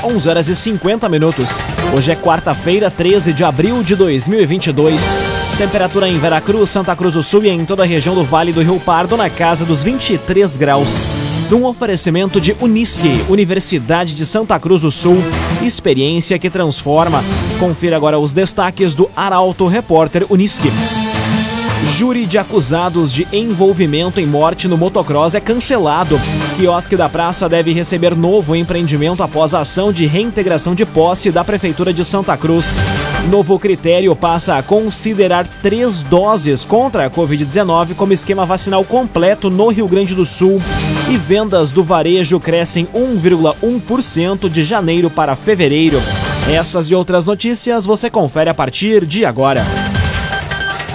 11 horas e 50 minutos. Hoje é quarta-feira, 13 de abril de 2022. Temperatura em Veracruz, Santa Cruz do Sul e em toda a região do Vale do Rio Pardo na casa dos 23 graus. Num oferecimento de Unisque, Universidade de Santa Cruz do Sul, experiência que transforma. Confira agora os destaques do Arauto Repórter Unisque. Júri de acusados de envolvimento em morte no motocross é cancelado. Quiosque da Praça deve receber novo empreendimento após a ação de reintegração de posse da Prefeitura de Santa Cruz. Novo critério passa a considerar três doses contra a Covid-19 como esquema vacinal completo no Rio Grande do Sul. E vendas do varejo crescem 1,1% de janeiro para fevereiro. Essas e outras notícias você confere a partir de agora.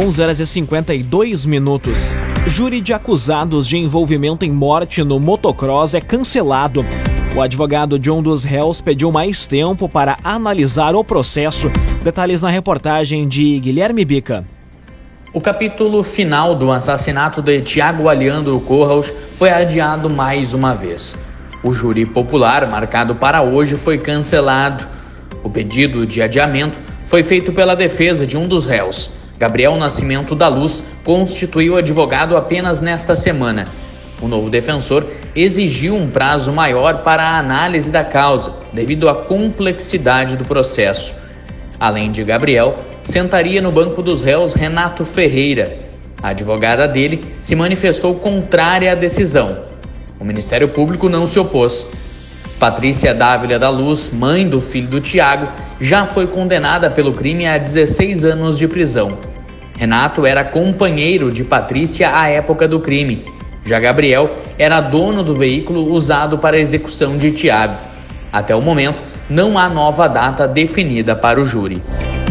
11 horas e 52 minutos. Júri de acusados de envolvimento em morte no motocross é cancelado. O advogado de um dos réus pediu mais tempo para analisar o processo. Detalhes na reportagem de Guilherme Bica. O capítulo final do assassinato de Tiago Aliandro Corraus foi adiado mais uma vez. O júri popular, marcado para hoje, foi cancelado. O pedido de adiamento foi feito pela defesa de um dos réus. Gabriel Nascimento da Luz constituiu advogado apenas nesta semana. O novo defensor exigiu um prazo maior para a análise da causa, devido à complexidade do processo. Além de Gabriel, sentaria no banco dos réus Renato Ferreira. A advogada dele se manifestou contrária à decisão. O Ministério Público não se opôs. Patrícia Dávila da Luz, mãe do filho do Tiago, já foi condenada pelo crime a 16 anos de prisão. Renato era companheiro de Patrícia à época do crime. Já Gabriel era dono do veículo usado para a execução de Tiago. Até o momento, não há nova data definida para o júri.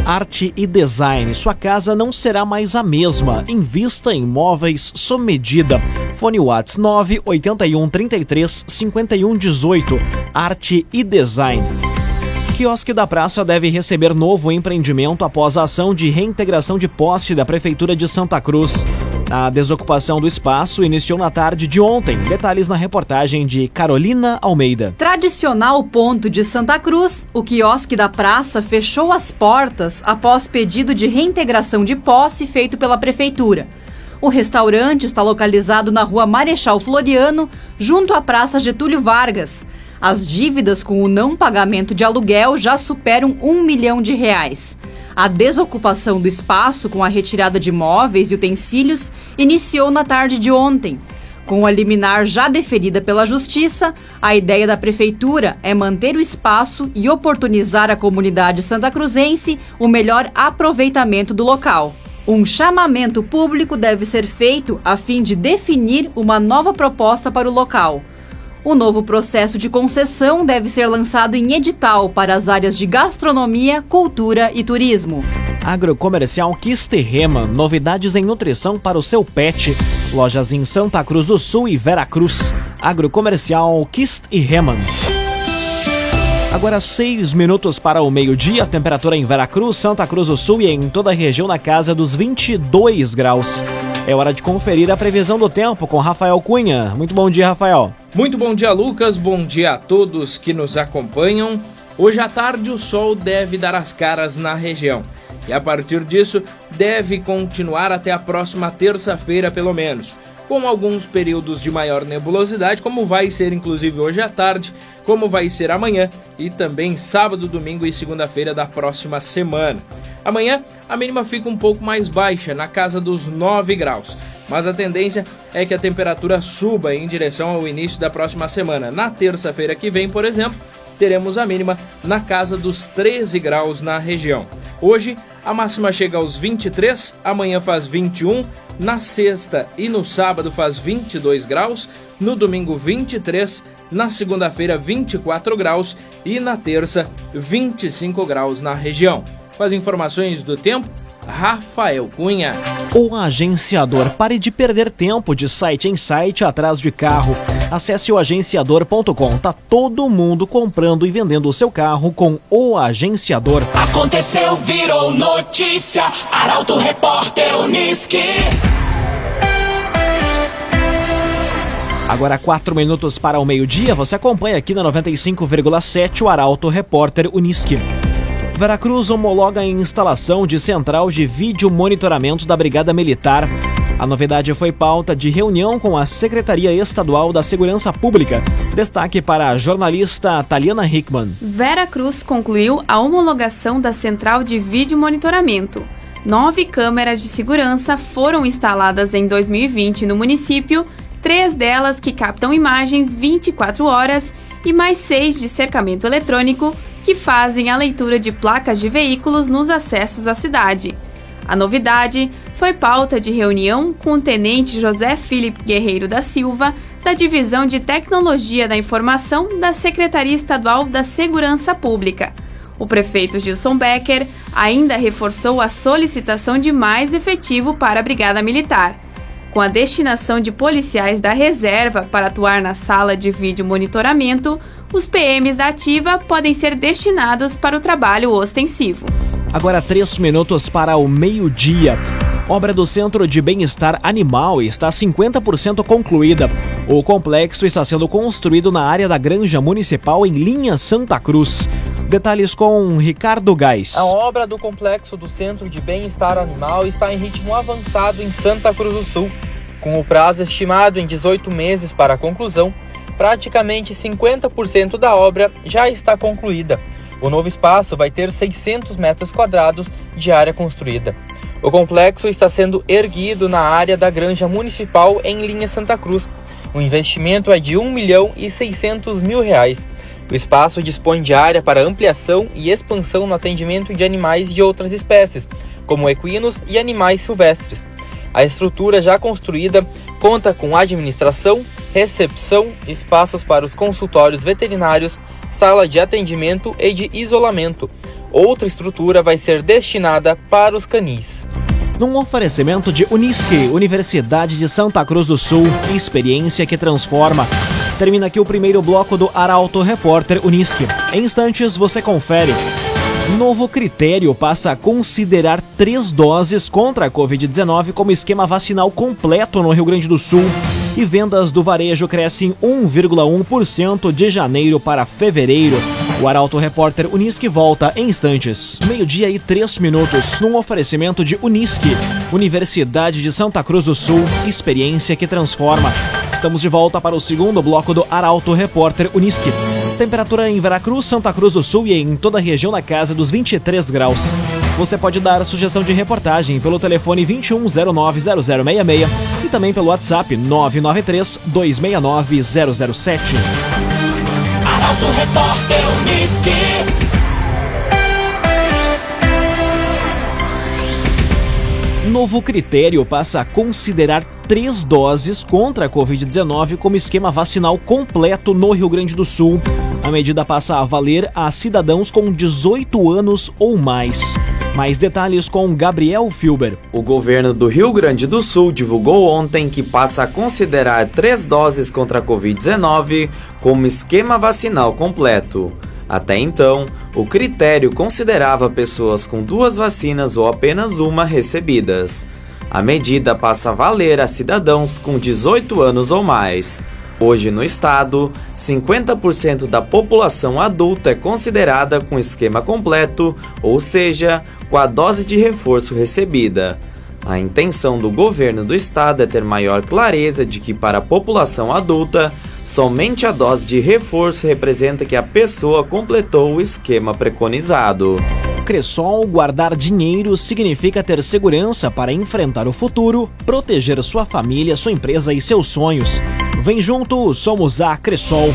Arte e design. Sua casa não será mais a mesma. Invista em móveis sob medida. Fone Whats 981 33 51 18. Arte e design. Quiosque da Praça deve receber novo empreendimento após a ação de reintegração de posse da Prefeitura de Santa Cruz. A desocupação do espaço iniciou na tarde de ontem. Detalhes na reportagem de Carolina Almeida. Tradicional ponto de Santa Cruz, o quiosque da praça fechou as portas após pedido de reintegração de posse feito pela Prefeitura. O restaurante está localizado na rua Marechal Floriano, junto à Praça Getúlio Vargas. As dívidas com o não pagamento de aluguel já superam um milhão de reais. A desocupação do espaço com a retirada de móveis e utensílios iniciou na tarde de ontem. Com a liminar já deferida pela Justiça, a ideia da Prefeitura é manter o espaço e oportunizar à comunidade santacruzense o melhor aproveitamento do local. Um chamamento público deve ser feito a fim de definir uma nova proposta para o local. O novo processo de concessão deve ser lançado em edital para as áreas de gastronomia, cultura e turismo. Agrocomercial Kisterrema, novidades em nutrição para o seu pet. Lojas em Santa Cruz do Sul e Veracruz. Agrocomercial Kist e Reman. Agora seis minutos para o meio-dia, temperatura em Veracruz, Santa Cruz do Sul e em toda a região na casa dos 22 graus. É hora de conferir a previsão do tempo com Rafael Cunha. Muito bom dia, Rafael. Muito bom dia, Lucas. Bom dia a todos que nos acompanham. Hoje à tarde o sol deve dar as caras na região. E a partir disso, deve continuar até a próxima terça-feira, pelo menos com alguns períodos de maior nebulosidade, como vai ser inclusive hoje à tarde, como vai ser amanhã e também sábado, domingo e segunda-feira da próxima semana. Amanhã a mínima fica um pouco mais baixa, na casa dos 9 graus, mas a tendência é que a temperatura suba em direção ao início da próxima semana. Na terça-feira que vem, por exemplo, teremos a mínima na casa dos 13 graus na região. Hoje a máxima chega aos 23, amanhã faz 21, na sexta e no sábado faz 22 graus, no domingo 23, na segunda-feira 24 graus e na terça 25 graus na região. Com as informações do tempo, Rafael Cunha. O agenciador. Pare de perder tempo de site em site atrás de carro. Acesse o agenciador.com. Tá todo mundo comprando e vendendo o seu carro com o agenciador. Aconteceu, virou notícia. Arauto Repórter Uniski. Agora, quatro minutos para o meio-dia, você acompanha aqui na 95,7 o Arauto Repórter Uniski. Veracruz homologa a instalação de central de vídeo monitoramento da Brigada Militar. A novidade foi pauta de reunião com a Secretaria Estadual da Segurança Pública. Destaque para a jornalista Taliana Hickman. Veracruz concluiu a homologação da central de vídeo monitoramento. Nove câmeras de segurança foram instaladas em 2020 no município, três delas que captam imagens 24 horas e mais seis de cercamento eletrônico que fazem a leitura de placas de veículos nos acessos à cidade. A novidade foi pauta de reunião com o tenente José Felipe Guerreiro da Silva, da Divisão de Tecnologia da Informação da Secretaria Estadual da Segurança Pública. O prefeito Gilson Becker ainda reforçou a solicitação de mais efetivo para a Brigada Militar com a destinação de policiais da reserva para atuar na sala de vídeo monitoramento, os PMs da ativa podem ser destinados para o trabalho ostensivo. Agora, três minutos para o meio-dia. Obra do Centro de Bem-Estar Animal está 50% concluída. O complexo está sendo construído na área da Granja Municipal em linha Santa Cruz. Detalhes com Ricardo Gás. A obra do complexo do Centro de Bem-Estar Animal está em ritmo avançado em Santa Cruz do Sul. Com o prazo estimado em 18 meses para a conclusão, praticamente 50% da obra já está concluída. O novo espaço vai ter 600 metros quadrados de área construída. O complexo está sendo erguido na área da Granja Municipal em linha Santa Cruz. O investimento é de 1 milhão e 600 mil reais. O espaço dispõe de área para ampliação e expansão no atendimento de animais de outras espécies, como equinos e animais silvestres. A estrutura já construída conta com administração, recepção, espaços para os consultórios veterinários, sala de atendimento e de isolamento. Outra estrutura vai ser destinada para os canis. Num oferecimento de Unisque, Universidade de Santa Cruz do Sul, experiência que transforma. Termina aqui o primeiro bloco do Arauto Repórter Unisque. Em instantes você confere. Novo critério passa a considerar três doses contra a Covid-19 como esquema vacinal completo no Rio Grande do Sul. E vendas do varejo crescem 1,1% de janeiro para fevereiro. O Arauto Repórter Unisque volta em instantes. Meio-dia e três minutos, num oferecimento de Unisque, Universidade de Santa Cruz do Sul, experiência que transforma. Estamos de volta para o segundo bloco do Arauto Repórter Unisque. Temperatura em Veracruz, Santa Cruz do Sul e em toda a região na casa dos 23 graus. Você pode dar sugestão de reportagem pelo telefone 21090066 e também pelo WhatsApp 993 269 007. Arauto Repórter. Novo critério passa a considerar três doses contra a Covid-19 como esquema vacinal completo no Rio Grande do Sul. A medida passa a valer a cidadãos com 18 anos ou mais. Mais detalhes com Gabriel Filber. O governo do Rio Grande do Sul divulgou ontem que passa a considerar três doses contra a Covid-19 como esquema vacinal completo. Até então, o critério considerava pessoas com duas vacinas ou apenas uma recebidas. A medida passa a valer a cidadãos com 18 anos ou mais. Hoje no estado, 50% da população adulta é considerada com esquema completo, ou seja, com a dose de reforço recebida. A intenção do governo do estado é ter maior clareza de que, para a população adulta, somente a dose de reforço representa que a pessoa completou o esquema preconizado. Cressol, guardar dinheiro significa ter segurança para enfrentar o futuro, proteger sua família, sua empresa e seus sonhos. Vem junto, somos a Cressol.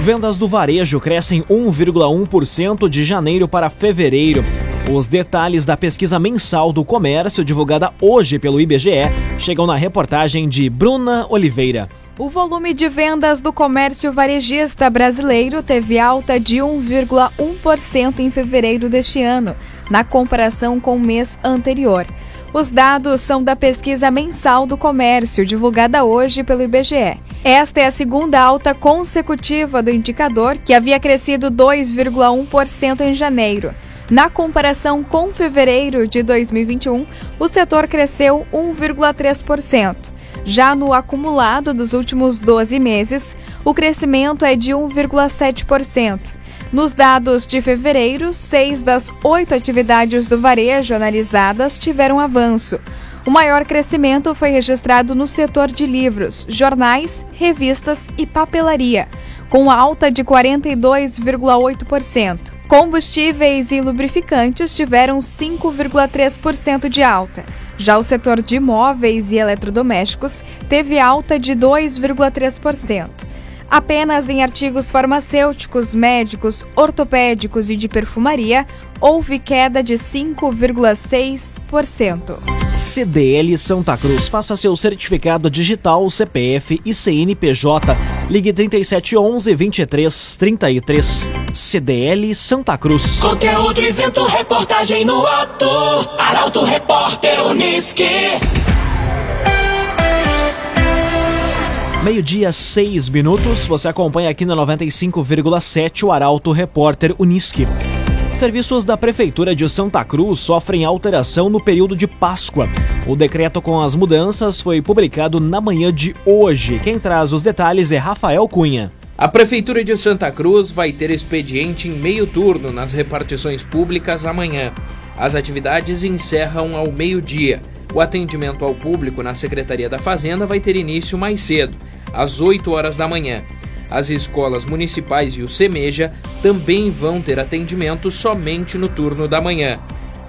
Vendas do varejo crescem 1,1% de janeiro para fevereiro. Os detalhes da pesquisa mensal do comércio divulgada hoje pelo IBGE chegam na reportagem de Bruna Oliveira. O volume de vendas do comércio varejista brasileiro teve alta de 1,1% em fevereiro deste ano, na comparação com o mês anterior. Os dados são da pesquisa mensal do comércio, divulgada hoje pelo IBGE. Esta é a segunda alta consecutiva do indicador, que havia crescido 2,1% em janeiro. Na comparação com fevereiro de 2021, o setor cresceu 1,3%. Já no acumulado dos últimos 12 meses, o crescimento é de 1,7%. Nos dados de fevereiro, seis das oito atividades do varejo analisadas tiveram avanço. O maior crescimento foi registrado no setor de livros, jornais, revistas e papelaria, com alta de 42,8%. Combustíveis e lubrificantes tiveram 5,3% de alta. Já o setor de imóveis e eletrodomésticos teve alta de 2,3%. Apenas em artigos farmacêuticos, médicos, ortopédicos e de perfumaria houve queda de 5,6%. CDL Santa Cruz. Faça seu certificado digital, CPF e CNPJ. Ligue 3711 2333. CDL Santa Cruz. Conteúdo isento, reportagem no ato. Arauto Repórter Uniski. Meio-dia, seis minutos. Você acompanha aqui na 95,7 o Arauto Repórter Uniski. Serviços da Prefeitura de Santa Cruz sofrem alteração no período de Páscoa. O decreto com as mudanças foi publicado na manhã de hoje. Quem traz os detalhes é Rafael Cunha. A Prefeitura de Santa Cruz vai ter expediente em meio turno nas repartições públicas amanhã. As atividades encerram ao meio-dia. O atendimento ao público na Secretaria da Fazenda vai ter início mais cedo, às 8 horas da manhã. As escolas municipais e o SEMEJA também vão ter atendimento somente no turno da manhã.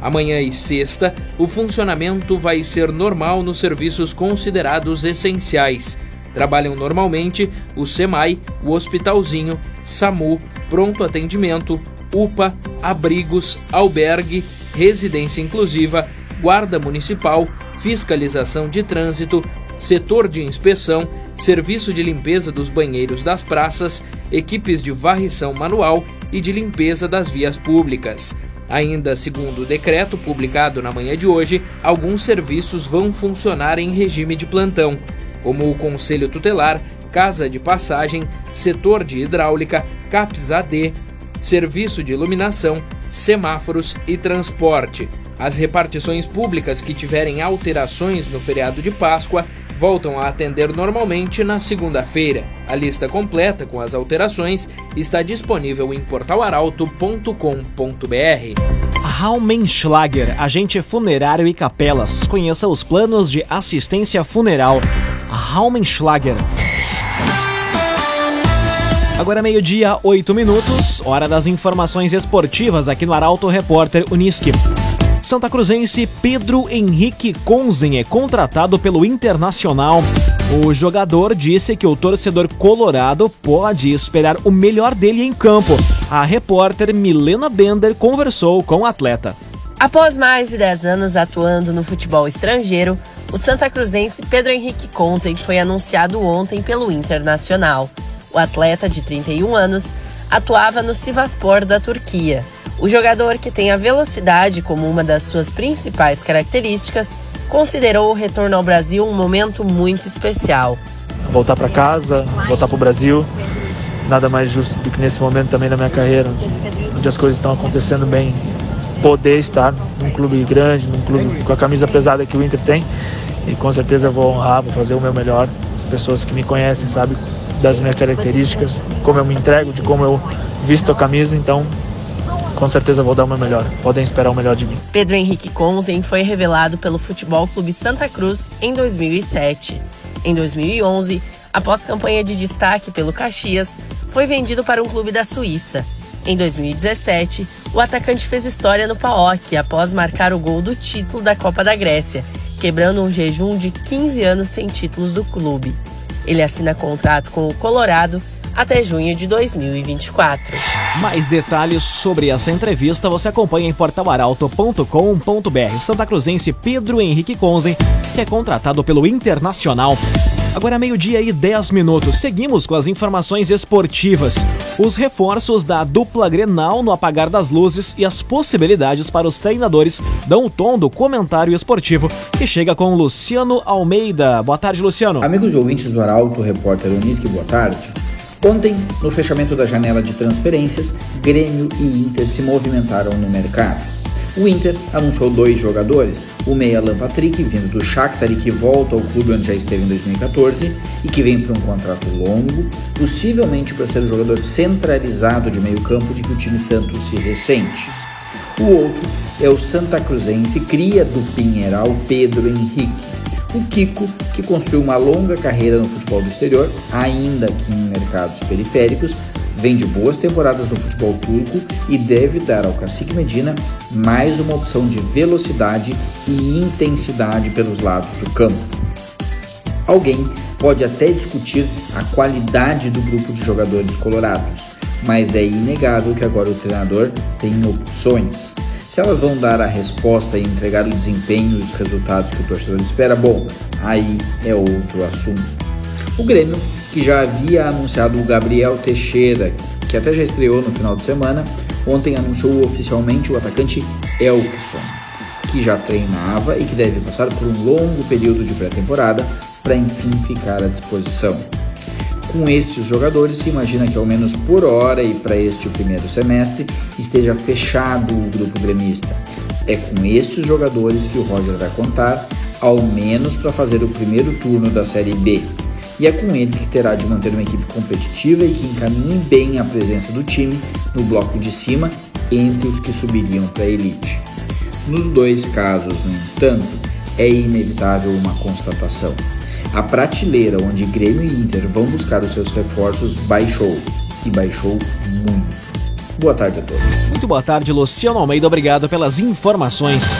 Amanhã e sexta, o funcionamento vai ser normal nos serviços considerados essenciais. Trabalham normalmente o SEMAI, o Hospitalzinho, SAMU, Pronto Atendimento, UPA, Abrigos, Albergue, Residência Inclusiva, Guarda Municipal, Fiscalização de Trânsito, Setor de Inspeção, Serviço de Limpeza dos Banheiros das Praças, equipes de varrição manual e de limpeza das vias públicas. Ainda segundo o decreto publicado na manhã de hoje, alguns serviços vão funcionar em regime de plantão, como o Conselho Tutelar, Casa de Passagem, Setor de Hidráulica, CAPS AD, Serviço de Iluminação, Semáforos e Transporte. As repartições públicas que tiverem alterações no feriado de Páscoa voltam a atender normalmente na segunda-feira. A lista completa com as alterações está disponível em portalaralto.com.br. Raumenschlager, agente funerário e capelas. Conheça os planos de assistência funeral. Raumenschlager. Agora meio-dia, oito minutos, hora das informações esportivas aqui no Arauto Repórter Uniski. Santa Cruzense Pedro Henrique Conzen é contratado pelo Internacional. O jogador disse que o torcedor colorado pode esperar o melhor dele em campo. A repórter Milena Bender conversou com o atleta. Após mais de 10 anos atuando no futebol estrangeiro, o Santa Cruzense Pedro Henrique Conzen foi anunciado ontem pelo Internacional. O atleta de 31 anos atuava no Sivaspor da Turquia. O jogador, que tem a velocidade como uma das suas principais características, considerou o retorno ao Brasil um momento muito especial. Voltar para casa, voltar para o Brasil, nada mais justo do que nesse momento também da minha carreira, onde as coisas estão acontecendo bem, poder estar num clube grande, num clube com a camisa pesada que o Inter tem. E com certeza vou honrar, vou fazer o meu melhor. As pessoas que me conhecem sabem das minhas características, como eu me entrego, de como eu visto a camisa, então com certeza vou dar o meu melhor. Podem esperar o melhor de mim. Pedro Henrique Conzen foi revelado pelo Futebol Clube Santa Cruz em 2007. Em 2011, após campanha de destaque pelo Caxias, foi vendido para um clube da Suíça. Em 2017, o atacante fez história no PAOK após marcar o gol do título da Copa da Grécia, quebrando um jejum de 15 anos sem títulos do clube. Ele assina contrato com o Colorado até junho de 2024. Mais detalhes sobre essa entrevista você acompanha em portalaralto.com.br. Santa Cruzense Pedro Henrique Conzen, que é contratado pelo Internacional. Agora meio-dia e 10 minutos. Seguimos com as informações esportivas. Os reforços da dupla Grenal no apagar das luzes e as possibilidades para os treinadores dão o tom do comentário esportivo que chega com Luciano Almeida. Boa tarde, Luciano. Amigos ouvintes do Arauto, repórter Unisque, boa tarde. Ontem, no fechamento da janela de transferências, Grêmio e Inter se movimentaram no mercado. O Inter anunciou dois jogadores, o meia Alan Patrick, vindo do Shakhtar e que volta ao clube onde já esteve em 2014 e que vem para um contrato longo, possivelmente para ser o jogador centralizado de meio campo de que o time tanto se ressente. O outro é o Santa Cruzense, cria do Pinheiral Pedro Henrique. O Kiko, que construiu uma longa carreira no futebol do exterior, ainda que em mercados periféricos, vem de boas temporadas no futebol turco e deve dar ao Cacique Medina mais uma opção de velocidade e intensidade pelos lados do campo. Alguém pode até discutir a qualidade do grupo de jogadores colorados, mas é inegável que agora o treinador tem opções. Se elas vão dar a resposta e entregar o desempenho e os resultados que o torcedor espera, bom, aí é outro assunto. O Grêmio que já havia anunciado o Gabriel Teixeira, que até já estreou no final de semana, ontem anunciou oficialmente o atacante Elkson, que já treinava e que deve passar por um longo período de pré-temporada para enfim ficar à disposição. Com estes jogadores, se imagina que ao menos por hora e para este primeiro semestre esteja fechado o grupo gremista. É com estes jogadores que o Roger vai contar, ao menos para fazer o primeiro turno da Série B, e é com eles que terá de manter uma equipe competitiva e que encaminhe bem a presença do time no bloco de cima entre os que subiriam para a elite. Nos dois casos, no entanto, é inevitável uma constatação. A prateleira onde Grêmio e Inter vão buscar os seus reforços baixou, e baixou muito. Boa tarde a todos. Muito boa tarde, Luciano Almeida. Obrigado pelas informações.